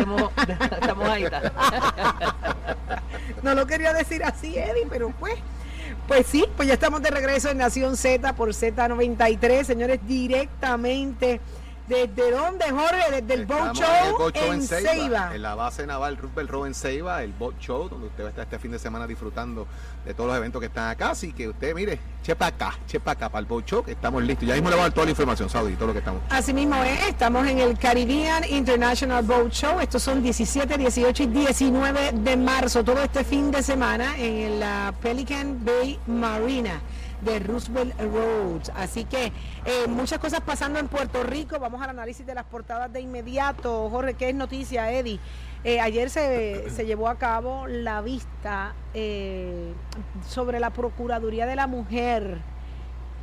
estamos, ahí. no lo quería decir así, Eddie, pero pues. Pues sí, pues ya estamos de regreso en Nación Z por Z93, señores, directamente ¿Desde dónde, Jorge? Desde el Boat Show, en, Ceiba, En la base naval Roosevelt Row en Ceiba, el Boat Show, donde usted va a estar este fin de semana disfrutando de todos los eventos que están acá. Así que usted, mire, chepa acá, chepa acá para el Boat Show, que estamos listos. Ya mismo le voy a dar toda la información, Saudi, todo lo que estamos. Así mismo es, estamos en el Caribbean International Boat Show. Estos son 17, 18 y 19 de marzo, todo este fin de semana en la Pelican Bay Marina de Roosevelt Roads. Así que eh, muchas cosas pasando en Puerto Rico. Vamos al análisis de las portadas de inmediato. Jorge, ¿qué es noticia, Eddie? Eh, ayer se, se, llevó a cabo la vista eh, sobre la Procuraduría de la Mujer.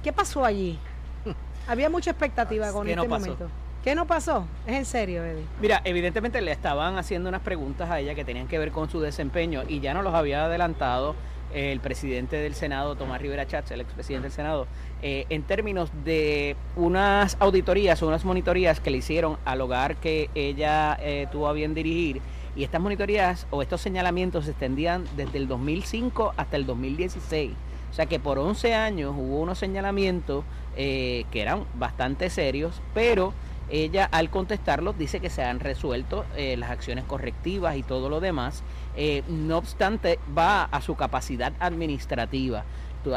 ¿Qué pasó allí? Había mucha expectativa con este momento. ¿Qué no pasó? Es en serio, Eddie. Mira, evidentemente le estaban haciendo unas preguntas a ella que tenían que ver con su desempeño y ya no los había adelantado el presidente del Senado, Tomás Rivera Chávez, el expresidente del Senado, eh, en términos de unas auditorías o unas monitorías que le hicieron al hogar que ella eh, tuvo a bien dirigir. Y estas monitorías o estos señalamientos se extendían desde el 2005 hasta el 2016. O sea que por 11 años hubo unos señalamientos eh, que eran bastante serios, pero ella al contestarlos dice que se han resuelto las acciones correctivas y todo lo demás eh, no obstante, va a su capacidad administrativa.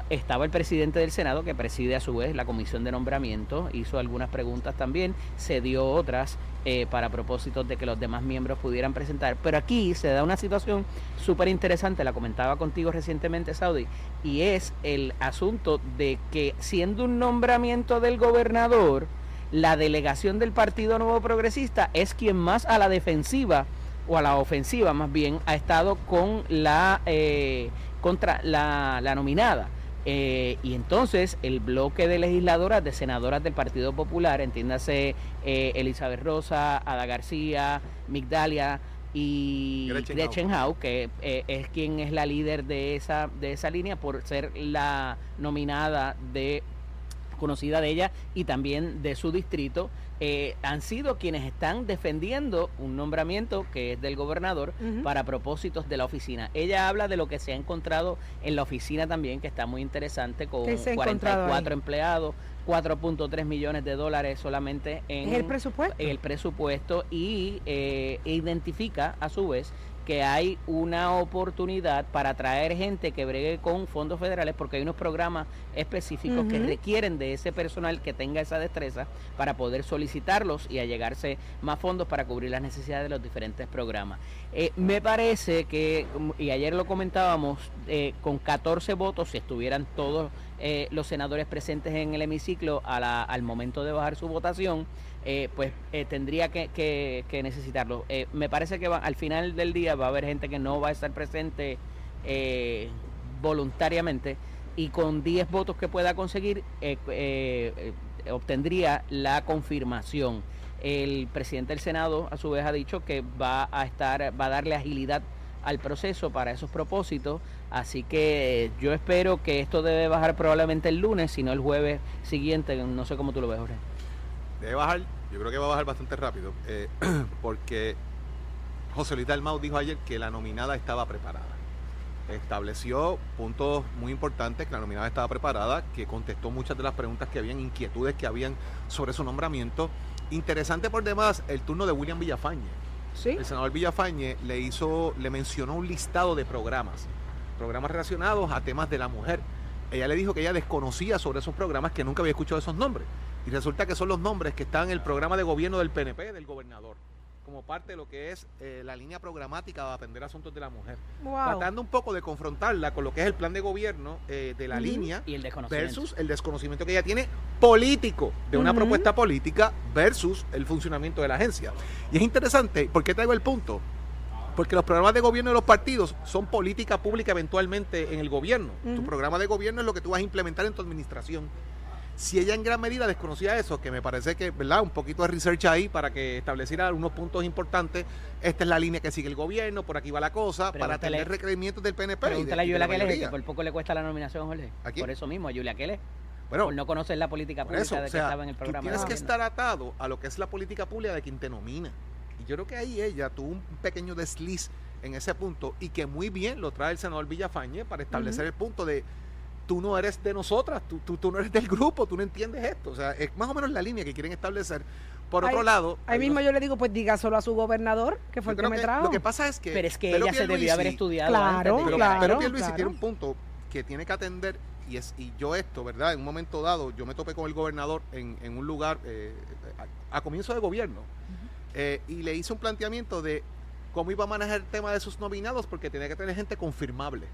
Estaba el presidente del Senado, que preside a su vez la comisión de nombramiento, hizo algunas preguntas también, se dio otras eh, para propósitos de que los demás miembros pudieran presentar. Pero aquí se da una situación súper interesante, la comentaba contigo recientemente, Saudi, y es el asunto de que siendo un nombramiento del gobernador, la delegación del Partido Nuevo Progresista es quien más a la defensiva o a la ofensiva más bien, ha estado con la eh, contra la, nominada. Eh, y entonces el bloque de legisladoras, de senadoras del Partido Popular, entiéndase eh, Elizabeth Rosa, Ada García, Migdalia y Gretchen, que es quien es la líder de esa, de esa línea por ser la nominada de conocida de ella y también de su distrito, eh, han sido quienes están defendiendo un nombramiento que es del gobernador para propósitos de la oficina. Ella habla de lo que se ha encontrado en la oficina también, que está muy interesante, con 44 empleados, 4.3 millones de dólares solamente en el presupuesto, el presupuesto y eh, identifica a su vez que hay una oportunidad para traer gente que bregue con fondos federales porque hay unos programas específicos que requieren de ese personal que tenga esa destreza para poder solicitarlos y allegarse más fondos para cubrir las necesidades de los diferentes programas. Eh, me parece que, y ayer lo comentábamos, eh, con 14 votos, si estuvieran todos eh, los senadores presentes en el hemiciclo al momento de bajar su votación, eh, pues eh, tendría que, necesitarlo. Eh, me parece que al final del día va a haber gente que no va a estar presente voluntariamente y con 10 votos que pueda conseguir obtendría la confirmación. El presidente del Senado a su vez ha dicho que va a estar, va a darle agilidad al proceso para esos propósitos. Así que yo espero que esto debe bajar probablemente el lunes, si no el jueves siguiente. No sé cómo tú lo ves, Jorge debe bajar, yo creo que va a bajar bastante rápido, eh, porque José Luis Dalmau dijo ayer que la nominada estaba preparada. Estableció puntos muy importantes, que la nominada estaba preparada, que contestó muchas de las preguntas que habían, inquietudes que habían sobre su nombramiento. Interesante por demás el turno de William Villafañe. ¿Sí? El senador Villafañe le hizo, le mencionó un listado de programas, programas relacionados a temas de la mujer. Ella le dijo que ella desconocía sobre esos programas, que nunca había escuchado esos nombres. Y resulta que son los nombres que están en el programa de gobierno del PNP, del gobernador, como parte de lo que es eh, la línea programática de atender asuntos de la mujer. Tratando un poco de confrontarla con lo que es el plan de gobierno eh, de la línea y el versus el desconocimiento que ella tiene político, de una propuesta política versus el funcionamiento de la agencia. Y es interesante, ¿por qué traigo el punto? Porque los programas de gobierno de los partidos son política pública eventualmente en el gobierno. Tu programa de gobierno es lo que tú vas a implementar en tu administración. Si ella en gran medida desconocía eso, que me parece que, ¿verdad? Un poquito de research ahí para que estableciera algunos puntos importantes. Esta es la línea que sigue el gobierno, por aquí va la cosa, para tener requerimientos del PNP. Pregúntale a Julia que por poco le cuesta la nominación, Jorge. Por eso mismo, a Julia Keller. Bueno, por no conocer la política pública de que estaba en el programa. tienes que estar atado a lo que es la política pública de quien te nomina. Y yo creo que ahí ella tuvo un pequeño desliz en ese punto y que muy bien lo trae el senador Villafañe para establecer el punto de tú no eres de nosotras, tú, tú, tú, no eres del grupo, tú no entiendes esto. O sea, es más o menos la línea que quieren establecer. Por otro lado... Ahí mismo yo le digo, pues diga solo a su gobernador, que fue el que me trajo. Lo que pasa es que... Pero es que ella se debió haber estudiado claro, Pero, claro, pero Pierluisi tiene un punto que tiene que atender y, es, y yo esto, ¿verdad? En un momento dado, yo me topé con el gobernador en, en un lugar eh, a, comienzo de gobierno eh, y le hice un planteamiento de cómo iba a manejar el tema de sus nominados porque tenía que tener gente confirmable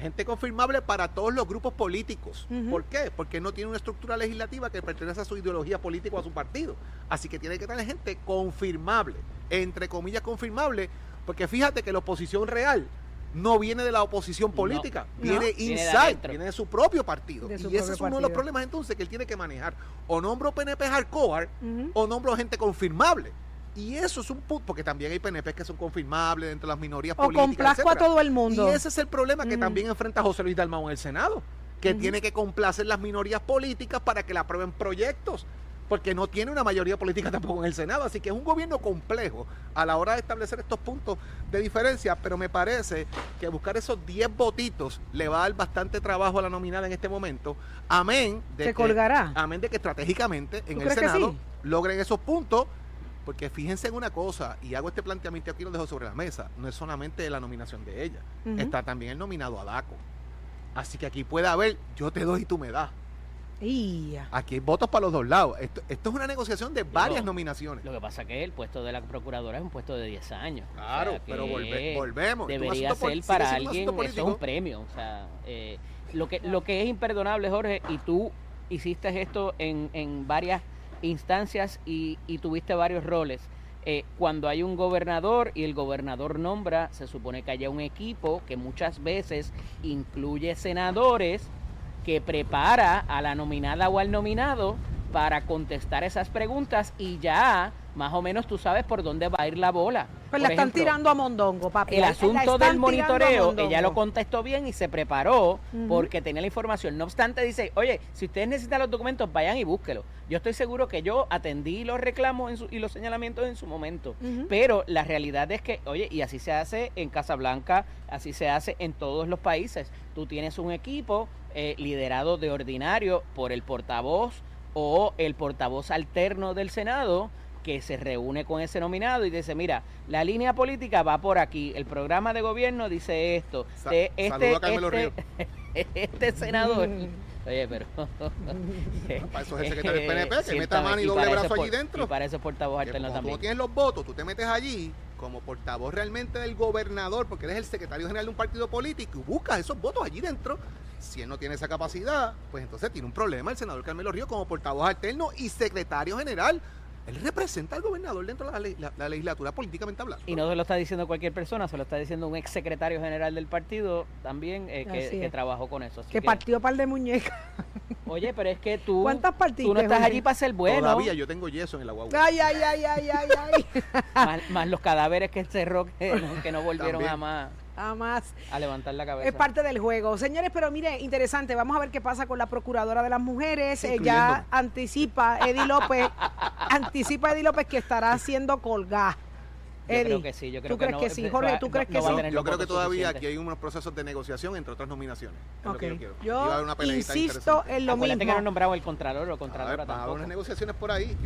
gente confirmable para todos los grupos políticos. ¿Por qué? Porque no tiene una estructura legislativa que pertenece a su ideología política o a su partido. Así que tiene que tener gente confirmable, entre comillas confirmable, porque fíjate que la oposición real no viene de la oposición política, viene inside, viene de, su propio partido. y ese es uno de los problemas entonces que él tiene que manejar. O nombro PNP hardcore o nombro gente confirmable. Y eso es un punto, porque también hay PNP que son confirmables dentro de las minorías o políticas. complazco a todo el mundo. Y ese es el problema que también enfrenta José Luis Dalmau en el Senado, que tiene que complacer las minorías políticas para que le aprueben proyectos, porque no tiene una mayoría política tampoco en el Senado. Así que es un gobierno complejo a la hora de establecer estos puntos de diferencia, pero me parece que buscar esos 10 votitos le va a dar bastante trabajo a la nominada en este momento. Amén de Se colgará. Amén de que estratégicamente en el Senado logren esos puntos porque fíjense en una cosa, y hago este planteamiento aquí lo dejo sobre la mesa, no es solamente la nominación de ella, está también el nominado a DACO. Así que aquí puede haber, yo te doy y tú me das. Aquí hay votos para los dos lados. Esto, es una negociación de varias nominaciones. Lo que pasa que el puesto de la procuradora es un puesto de 10 años. Claro, pero volvemos. Debería ser para alguien, eso es un premio. O sea, eh, lo, que, lo que es imperdonable, Jorge, y tú hiciste esto en, en varias instancias y, tuviste varios roles. Eh, cuando hay un gobernador y el gobernador nombra, se supone que haya un equipo que muchas veces incluye senadores que prepara a la nominada o al nominado para contestar esas preguntas y ya más o menos tú sabes por dónde va a ir la bola. Pues la están tirando a Mondongo, papi. El asunto del monitoreo, ella lo contestó bien y se preparó porque tenía la información. No obstante, dice, oye, si ustedes necesitan los documentos, vayan y búsquelos. Yo estoy seguro que yo atendí los reclamos y los señalamientos en su momento. Pero la realidad es que, oye, y así se hace en Casablanca, así se hace en todos los países. Tú tienes un equipo eh, liderado de ordinario por el portavoz o el portavoz alterno del Senado que se reúne con ese nominado y dice, mira, la línea política va por aquí, el programa de gobierno dice esto, este, este, este, senador... Oye, pero. para eso es el secretario del PNP, que meta mano y doble brazo allí dentro. Y para eso portavoz alterno también. Tú tienes los votos, tú te metes allí como portavoz realmente del gobernador, porque eres el secretario general de un partido político y buscas esos votos allí dentro. Si él no tiene esa capacidad, pues entonces tiene un problema el senador Carmelo Río como portavoz alterno y secretario general él representa al gobernador dentro de la, legislatura políticamente hablando. Y no se lo está diciendo cualquier persona, se lo está diciendo un ex secretario general del partido también eh, que, trabajó con eso. que, partió par de muñecas. Oye, pero es que tú, ¿Cuántas tú no estás allí para ser bueno. Todavía yo tengo yeso en el agua. Ay, ay, ay, ay, ay, ay. más, los cadáveres que encerró que, que no volvieron jamás más a levantar la cabeza. Es parte del juego. Señores, pero mire, interesante, vamos a ver qué pasa con la Procuradora de las Mujeres. ya anticipa Eddie López, anticipa Eddie López que estará siendo colgada. Yo creo que sí, yo creo ¿Tú crees que sí, Jorge? ¿Tú crees que sí? Yo creo que todavía aquí hay unos procesos de negociación entre otras nominaciones. Okay. yo, yo insisto en lo Acuérdate mismo. que no nombrado el Contralor o Contralora Van a haber unas negociaciones por ahí.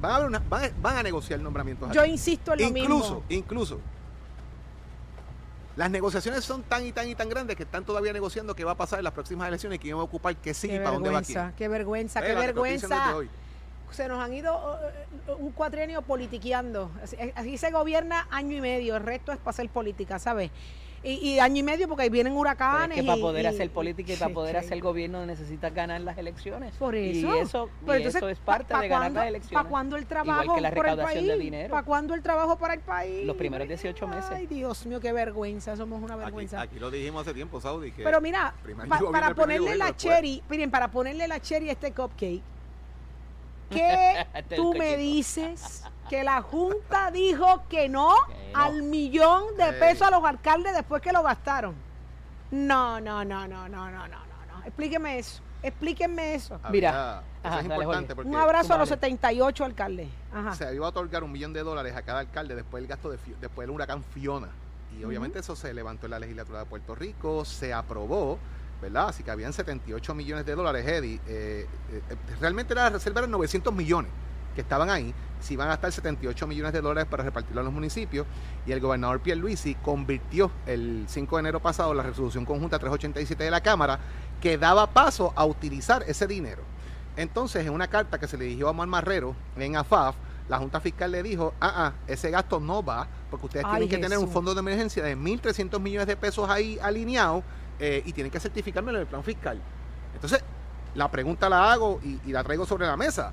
van, a haber van, a negociar nombramientos. Yo insisto en lo mismo. Incluso, incluso las negociaciones son tan y tan y tan grandes que están todavía negociando qué va a pasar en las próximas elecciones quién va a ocupar qué sí y para dónde va aquí. Qué vergüenza, qué vergüenza. Se nos han ido uh, un cuatrienio politiqueando. Así, se gobierna año y medio, el resto es para hacer política, ¿sabes? Y, año y medio porque ahí vienen huracanes. es que para poder hacer política y para poder hacer gobierno necesitas ganar las elecciones. Por eso. Y eso, eso es parte de ganar las elecciones. ¿Para cuándo el trabajo la por el país? ¿Para cuándo el trabajo para el país? Los primeros 18 meses. Ay, Dios mío, qué vergüenza. Somos una vergüenza. Aquí, lo dijimos hace tiempo, Saudi. Que Pero mira, para ponerle la cherry, miren, para ponerle la cherry a este cupcake, ¿qué tú me dices? que la Junta dijo que no, al millón de pesos a los alcaldes después que lo gastaron. No, no, no, no, no, no, no, no. Explíqueme eso. Explíquenme eso. Mira, eso es importante un abrazo a los 78 alcaldes. Se iba a otorgar un millón de dólares a cada alcalde después del gasto de después del huracán Fiona. Y obviamente eso se levantó en la legislatura de Puerto Rico, se aprobó, ¿verdad? Así que habían 78 millones de dólares, Eddie. Eh, eh, realmente la reserva eran 900 millones que estaban ahí, si van a estar 78 millones de dólares para repartirlo a los municipios y el gobernador Pierluisi convirtió el 5 de enero pasado la resolución conjunta 387 de la Cámara que daba paso a utilizar ese dinero. Entonces, en una carta que se le dirigió a Juan Marrero en AFAF, la Junta Fiscal le dijo, ah, ah, ese gasto no va, porque ustedes tienen que tener un fondo de emergencia de 1.300 millones de pesos ahí alineado eh, y tienen que certificármelo en el plan fiscal. Entonces, la pregunta la hago y, la traigo sobre la mesa.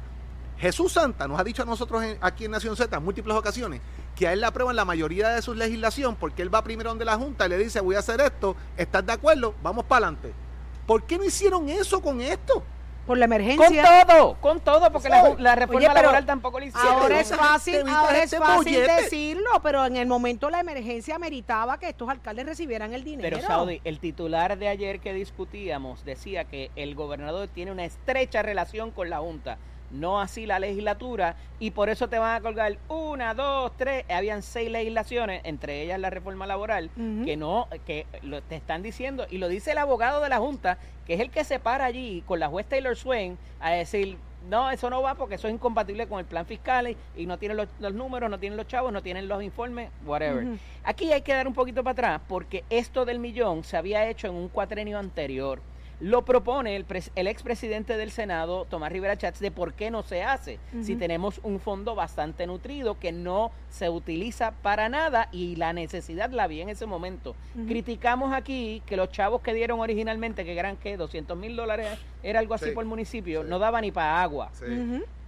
Jesús Santa nos ha dicho a nosotros aquí en Nación Z en múltiples ocasiones que a él le aprueban la mayoría de su legislación porque él va primero donde la Junta y le dice voy a hacer esto, ¿estás de acuerdo? Vamos para adelante. ¿Por qué no hicieron eso con esto? Por la emergencia. Con todo, con todo, porque la, reforma laboral tampoco lo hicieron. Ahora es fácil, ahora es fácil decirlo, pero en el momento la emergencia meritaba que estos alcaldes recibieran el dinero. Pero Saudi, el titular de ayer que discutíamos decía que el gobernador tiene una estrecha relación con la Junta no así la legislatura, y por eso te van a colgar una, dos, tres, habían seis legislaciones, entre ellas la reforma laboral, que no, que lo, te están diciendo, y lo dice el abogado de la Junta, que es el que se para allí con la juez Taylor Swain a decir, no, eso no va porque eso es incompatible con el plan fiscal y, no tienen los, números, no tienen los chavos, no tienen los informes, whatever. Aquí hay que dar un poquito para atrás porque esto del millón se había hecho en un cuatrenio anterior. Lo propone el, el expresidente del Senado, Tomás Rivera Chats, de por qué no se hace. Si tenemos un fondo bastante nutrido que no se utiliza para nada y la necesidad la vi en ese momento. Criticamos aquí que los chavos que dieron originalmente, que eran que 200 mil dólares, era algo así por municipio, no daba ni para agua.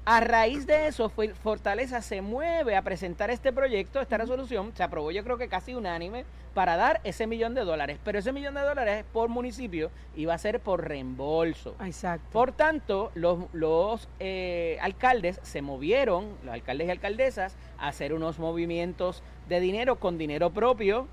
A raíz de eso, Fortaleza se mueve a presentar este proyecto, esta resolución, se aprobó yo creo que casi unánime, para dar ese millón de dólares. Pero ese millón de dólares por municipio iba a ser por reembolso. Exacto. Por tanto, los, los eh, alcaldes se movieron, los alcaldes y alcaldesas, a hacer unos movimientos de dinero con dinero propio,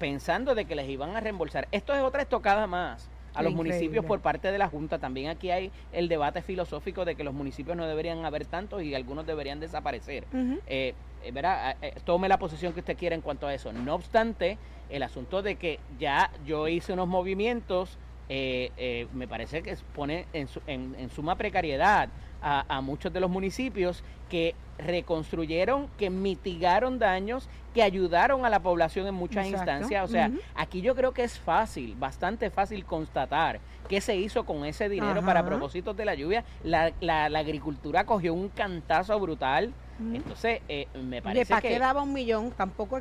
pensando de que les iban a reembolsar. Esto es otra estocada más a los municipios por parte de la Junta. También aquí hay el debate filosófico de que los municipios no deberían haber tantos y algunos deberían desaparecer. Eh, eh, verá, eh, tome la posición que usted quiera en cuanto a eso. No obstante, el asunto de que ya yo hice unos movimientos, me parece que pone en, en suma precariedad a, muchos de los municipios que reconstruyeron, que mitigaron daños, que ayudaron a la población en muchas instancias. O sea, aquí yo creo que es fácil, bastante fácil constatar qué se hizo con ese dinero para propósitos de la lluvia. La, la, agricultura cogió un cantazo brutal. Entonces, eh, me parece ¿De para qué daba un millón? Tampoco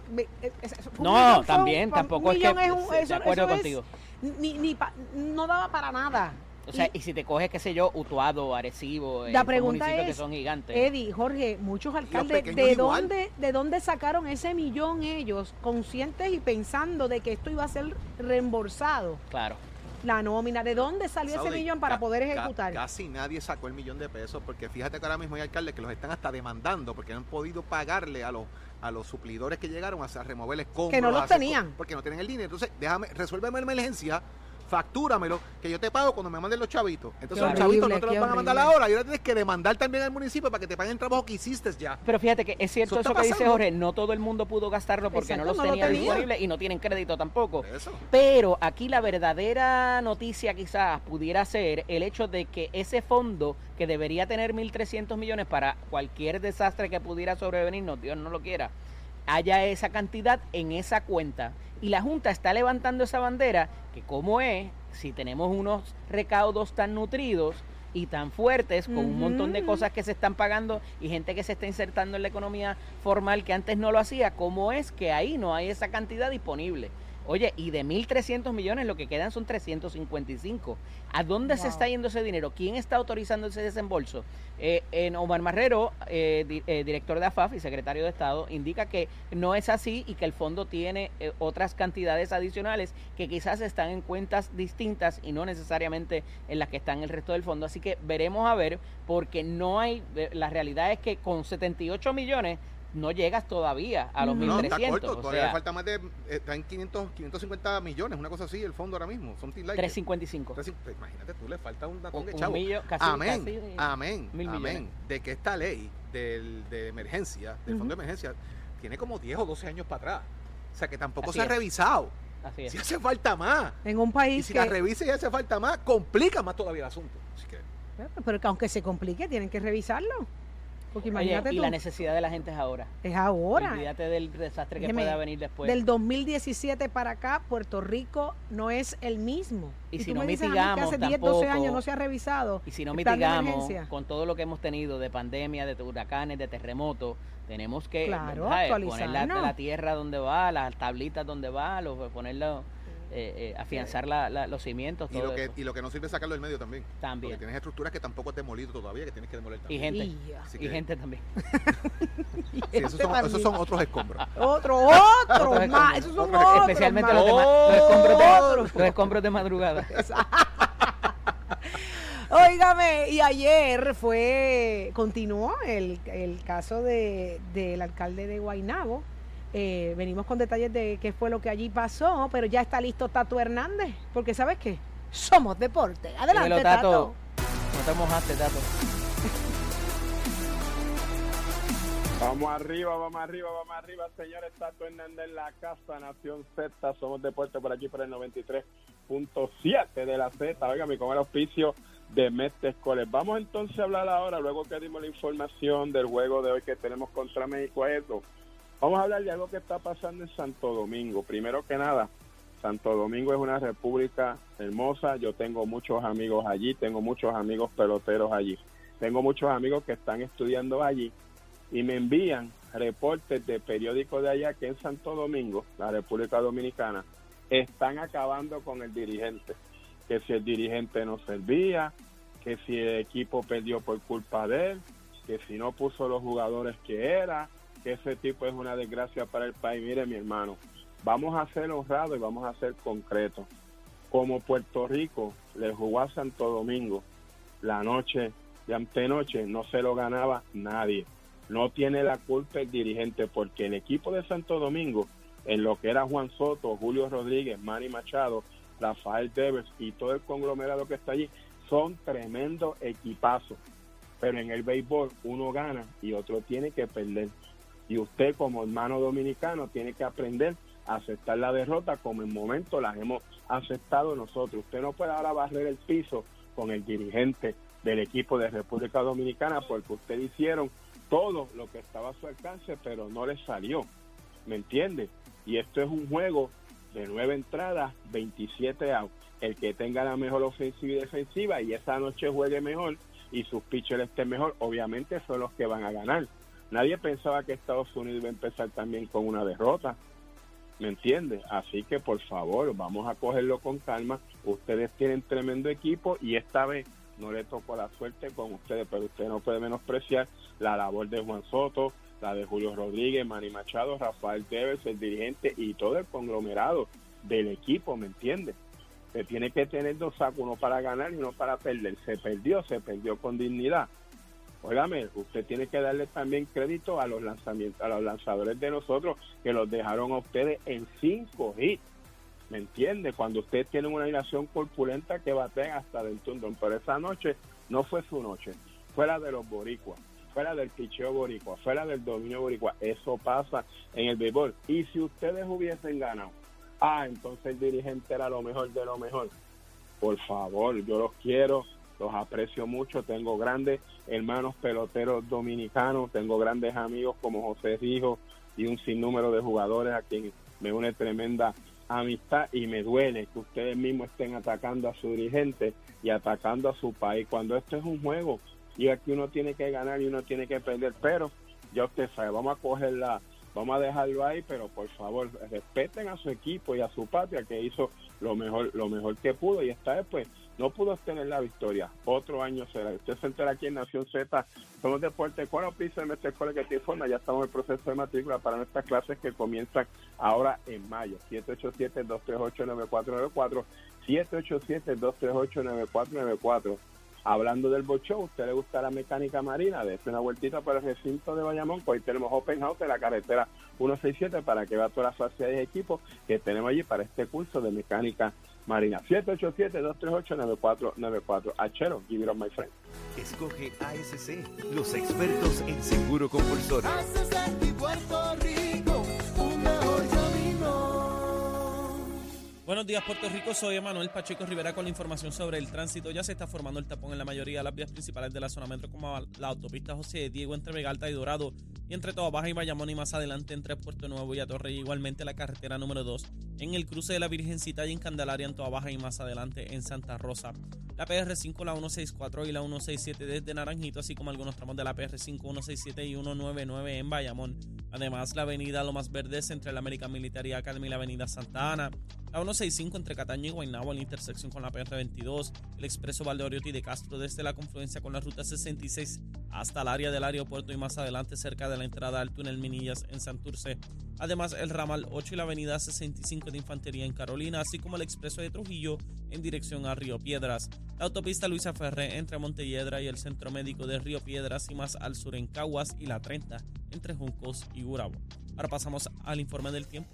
No, también, tampoco es que... de acuerdo contigo. ni, ni no daba para nada. O sea, y, si te coges, qué sé yo, Utuado, Arecibo, la pregunta es, que son gigantes. Eddie, Jorge, muchos alcaldes, ¿de dónde, ¿de dónde sacaron ese millón ellos, conscientes y pensando de que esto iba a ser reembolsado? Claro. La nómina, ¿de dónde salió ese millón para poder ejecutar? casi nadie sacó el millón de pesos, porque fíjate que ahora mismo hay alcaldes que los están hasta demandando, porque no han podido pagarle a los a los suplidores que llegaron a remover el escombro. Que no los tenían. Porque no tienen el dinero. Entonces, déjame, resuélveme la emergencia factúramelo, que yo te pago cuando me manden los chavitos. Entonces los chavitos no te los van a mandar ahora, y ahora tienes que demandar también al municipio para que te paguen el trabajo que hiciste ya. Pero fíjate que es cierto eso, que dice Jorge, no todo el mundo pudo gastarlo porque no los tenía, disponibles y no tienen crédito tampoco. Pero aquí la verdadera noticia quizás pudiera ser el hecho de que ese fondo que debería tener 1.300 millones para cualquier desastre que pudiera sobrevenir, no Dios no lo quiera, haya esa cantidad en esa cuenta. Y la Junta está levantando esa bandera que como es, si tenemos unos recaudos tan nutridos y tan fuertes, con un montón de cosas que se están pagando y gente que se está insertando en la economía formal que antes no lo hacía, ¿cómo es que ahí no hay esa cantidad disponible? Oye, y de 1.300 millones lo que quedan son 355. ¿A dónde se está yendo ese dinero? ¿Quién está autorizando ese desembolso? Eh, en Omar Marrero, eh, eh, director de AFAF y secretario de Estado, indica que no es así y que el fondo tiene otras cantidades adicionales que quizás están en cuentas distintas y no necesariamente en las que están el resto del fondo. Así que veremos a ver, porque no hay, la realidad es que con 78 millones no llegas todavía a los No, 1.300. No, está corto, o todavía sea, le falta más de, eh, está en 500, 550 millones, una cosa así, el fondo ahora mismo, it. 355. Tres- pues, imagínate, tú le falta un datón de un chavo. millo- casi- amén, casi amén, mil amén, millones. de que esta ley del, de emergencia, del fondo de emergencia, tiene como 10 o 12 años para atrás. O sea que tampoco Así se ha revisado. Así es. Si hace falta más. En un Y país si que... la revisa y hace falta más, complica más todavía el asunto. Así que, Pero que aunque se complique, tienen que revisarlo. Porque Oye, imagínate y tú, la necesidad de la gente es ahora. es ahora. Olvídate del desastre que pueda venir después. Del 2017 para acá, Puerto Rico no es el mismo. Y si tú no me dices a mí que mitigamos hace 10, 12 tampoco- años no se ha revisado. Y si no mitigamos con todo lo que hemos tenido de pandemia, de huracanes, de terremotos, tenemos que Claro, ¿sabes? poner la, la tierra donde va, las tablitas donde va, los, ponerlo, eh, eh, afianzar la- la- los cimientos, y, lo que, eso. y lo que no sirve es sacarlo del medio también. Porque también. tienes estructuras que tampoco has demolido todavía, que tienes que demoler Y también. gente. Y. Así Y que- gente también. sí, esos, son, esos son otros escombros. Otro, otro, Otros más. Esos son Otros- otros Especialmente más. los, de los escombros de, Otros. los escombros de madrugada. Óigame, y ayer fue, continuó el, el caso de, del alcalde de Guainabo. Eh, venimos con detalles de qué fue lo que allí pasó, pero ya está listo Tato Hernández, porque ¿sabes qué? Somos deporte. Adelante, Dímelo, Tato. Tato. No te mojaste, Tato. Vamos arriba, vamos arriba, vamos arriba, señores. Tato Hernández en la casa, Nación Z. Somos deporte por aquí por el 93.7 de la Z. Óigame, con el auspicio de Mestes College. Vamos entonces a hablar ahora, luego que dimos la información del juego de hoy que tenemos contra México. Eso. Vamos a hablar de algo que está pasando en Santo Domingo. Primero que nada, Santo Domingo es una república hermosa. Yo tengo muchos amigos allí, tengo muchos amigos peloteros allí. Tengo muchos amigos que están estudiando allí y me envían reportes de periódicos de allá que en Santo Domingo, la República Dominicana, están acabando con el dirigente. Que si el dirigente no servía, que si el equipo perdió por culpa de él, que si no puso los jugadores que era, que ese tipo es una desgracia para el país. Mire, mi hermano, vamos a ser honrados y vamos a ser concretos. Como Puerto Rico le jugó a Santo Domingo la noche de antenoche, no se lo ganaba nadie. No tiene la culpa el dirigente porque el equipo de Santo Domingo, en lo que era Juan Soto, Julio Rodríguez, Manny Machado, Rafael Devers y todo el conglomerado que está allí, son tremendos equipazos. Pero en el béisbol uno gana y otro tiene que perder. Y usted como hermano dominicano tiene que aprender a aceptar la derrota como en momento las hemos aceptado nosotros. Usted no puede ahora barrer el piso con el dirigente del equipo de República Dominicana porque ustedes hicieron todo lo que estaba a su alcance, pero no les salió. ¿Me entiende? Y esto es un juego de nueve entradas, 27 outs. El que tenga la mejor ofensiva y defensiva y esa noche juegue mejor y sus pitchers estén mejor, obviamente son los que van a ganar. Nadie pensaba que Estados Unidos iba a empezar también con una derrota. ¿Me entiende? Así que por favor, vamos a cogerlo con calma. Ustedes tienen tremendo equipo y esta vez no le tocó la suerte con ustedes, pero usted no puede menospreciar la labor de Juan Soto, la de Julio Rodríguez, Manny Machado, Rafael Tevez, el dirigente y todo el conglomerado del equipo, ¿me entiende? Se tiene que tener dos sacos, uno para ganar y uno para perder. Se perdió, se perdió con dignidad. Óigame, usted tiene que darle también crédito a los lanzamientos, a los lanzadores de nosotros que los dejaron a ustedes en cinco hits. ¿Me entiende? Cuando usted tiene una alineación corpulenta que batea hasta del tundón, pero esa noche no fue su noche, fue la de los boricuas, fue la del picheo boricua, fue la del dominio boricua. Eso pasa en el béisbol. Y si ustedes hubiesen ganado, ah, entonces el dirigente era lo mejor de lo mejor. Por favor, yo los quiero, los aprecio mucho, tengo grandes hermanos peloteros dominicanos, tengo grandes amigos como José Rijo y un sinnúmero de jugadores a quien me une tremenda amistad y me duele que ustedes mismos estén atacando a su dirigente y atacando a su país cuando esto es un juego y aquí uno tiene que ganar y uno tiene que perder, pero ya usted sabe, vamos a cogerla, vamos a dejarlo ahí, pero por favor respeten a su equipo y a su patria que hizo lo mejor, lo mejor que pudo y esta vez pues no pudo obtener la victoria. Otro año será. Usted se entera aquí en Nación Z. Somos Deporte con auspicio de Mestre Escuela que. Ya estamos en el proceso de matrícula para nuestras clases que comienzan ahora en mayo. 787-238-9494. 787-238-9494. Hablando del bocho, ¿usted le gusta la mecánica marina? Dese una vueltita por el recinto de Bayamón, hoy tenemos Open House de la carretera 167 para que vea todas las sociedades y equipos que tenemos allí para este curso de mecánica marina. 787-238-9494. Achero, give it on my friend. Escoge ASC, los expertos en seguro compulsorio. Buenos días Puerto Rico, soy Emanuel Pacheco Rivera con la información sobre el tránsito. Ya se está formando el tapón en la mayoría de las vías principales de la zona metro como la autopista José Diego entre Vegalta y Dorado y entre Toda Baja y Bayamón y más adelante entre Puerto Nuevo y Atorrey. Igualmente la carretera número 2 en el cruce de la Virgencita y en Candelaria en Toda Baja y más adelante en Santa Rosa. La PR5, la 164 y la 167 desde Naranjito, así como algunos tramos de la PR5, 167 y 199 en Bayamón. Además, la avenida Lomas Verdes entre la American Military Academy y la avenida Santa Ana. La 165 entre Cataño y Guaynabo en la intersección con la PR22. El expreso Valdeoriotti de Castro desde la confluencia con la ruta 66 hasta el área del aeropuerto y más adelante cerca de la entrada al túnel Minillas en Santurce. Además, el ramal 8 y la avenida 65 de Infantería en Carolina, así como el expreso de Trujillo en dirección a Río Piedras. La autopista Luisa Ferré entre Montelledra y el Centro Médico de Río Piedras y más al sur en Caguas y la 30 entre Juncos y Gurabo. Ahora pasamos al informe del tiempo.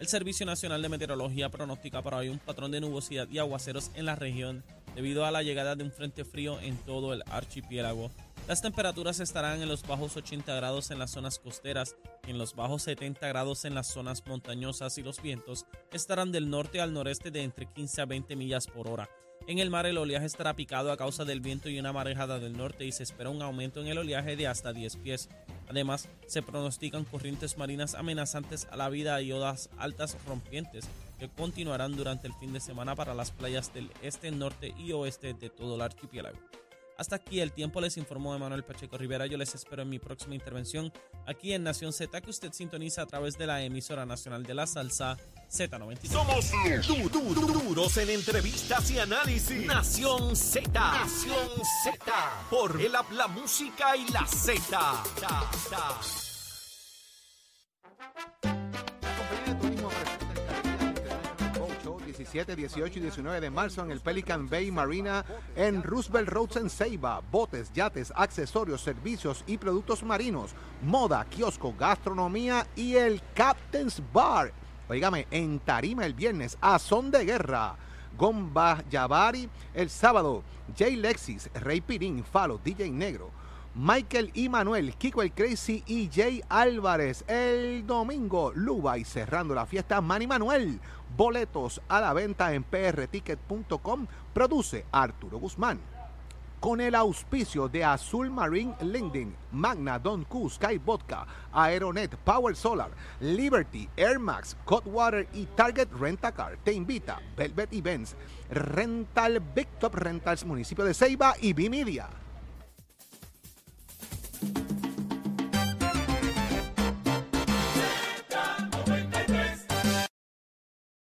El Servicio Nacional de Meteorología pronostica para hoy un patrón de nubosidad y aguaceros en la región debido a la llegada de un frente frío en todo el archipiélago. Las temperaturas estarán en los bajos 80 grados en las zonas costeras, en los bajos 70 grados en las zonas montañosas y los vientos estarán del norte al noreste de entre 15 a 20 millas por hora. En el mar el oleaje estará picado a causa del viento y una marejada del norte y se espera un aumento en el oleaje de hasta 10 pies. Además, se pronostican corrientes marinas amenazantes a la vida y olas altas rompientes que continuarán durante el fin de semana para las playas del este, norte y oeste de todo el archipiélago. Hasta aquí el tiempo les informó Emanuel Pacheco Rivera. Yo les espero en mi próxima intervención aquí en Nación Z que usted sintoniza a través de la emisora nacional de la salsa Z93. Somos du duros en entrevistas y análisis. Nación Z. Nación Z. Por el la música y la Z. 17, 18 y 19 de marzo en el Pelican Bay Marina en Roosevelt Roads en Ceiba. Botes, yates, accesorios, servicios y productos marinos, moda, kiosco, gastronomía y el Captain's Bar. Oígame, en Tarima el viernes, a son de guerra. Gomba Yavari el sábado, Jay Lexis, Rey Pirín, Falo, DJ Negro. Michael y Manuel, Kiko el Crazy y Jay Álvarez. El domingo, Luba y cerrando la fiesta, Manny Manuel. Boletos a la venta en prticket.com. Produce Arturo Guzmán. Con el auspicio de Azul Marine Lending, Magna, Don Q, Sky Vodka, Aeronet, Power Solar, Liberty, Air Max, Codwater y Target Rentacar. Te invita Velvet Events, Rental Big Top Rentals, municipio de Ceiba y Bimedia.